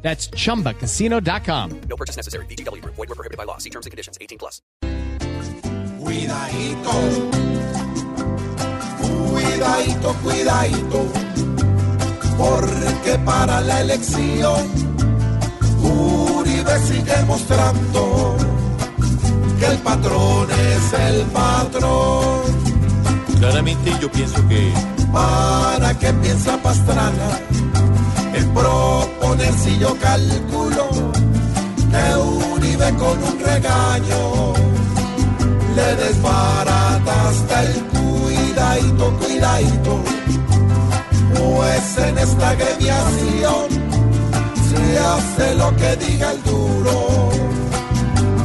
That's chumbacasino.com. No purchase necessary. BGW. Void were prohibited by law. See terms and conditions. 18 plus. Cuidadito, cuidadito, cuidadito, porque para la elección Uribe sigue mostrando que el patrón es el patrón. Claramente yo pienso que ¿Para qué piensa Pastrana si yo calculo que Uribe con un regaño le desbarata hasta el cuidadito, cuidadito? Pues en esta agremiación se hace lo que diga el duro,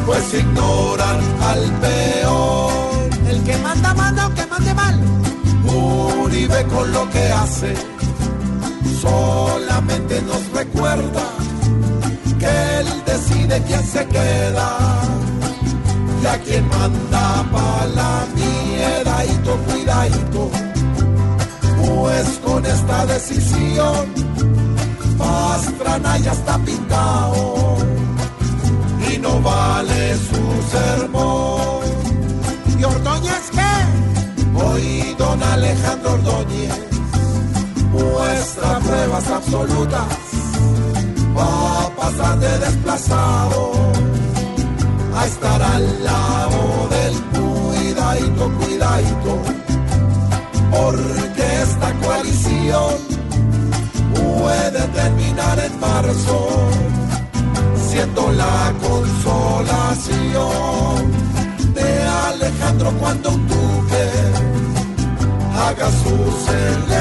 pues ignoran al peor. El que manda, manda, aunque mande mal. Uribe con lo que hace solamente nos recuerda que él decide quién se queda y a quien manda pa' la miedadito, cuidadito pues con esta decisión Pastrana ya está pintado y no vale su sermón ¿Y Ordóñez qué? Hoy don Alejandro Ordóñez pruebas absolutas, va a de desplazado a estar al lado del cuidadito, cuidadito, porque esta coalición puede terminar en marzo, siendo la consolación de Alejandro cuando un duque haga su celebración.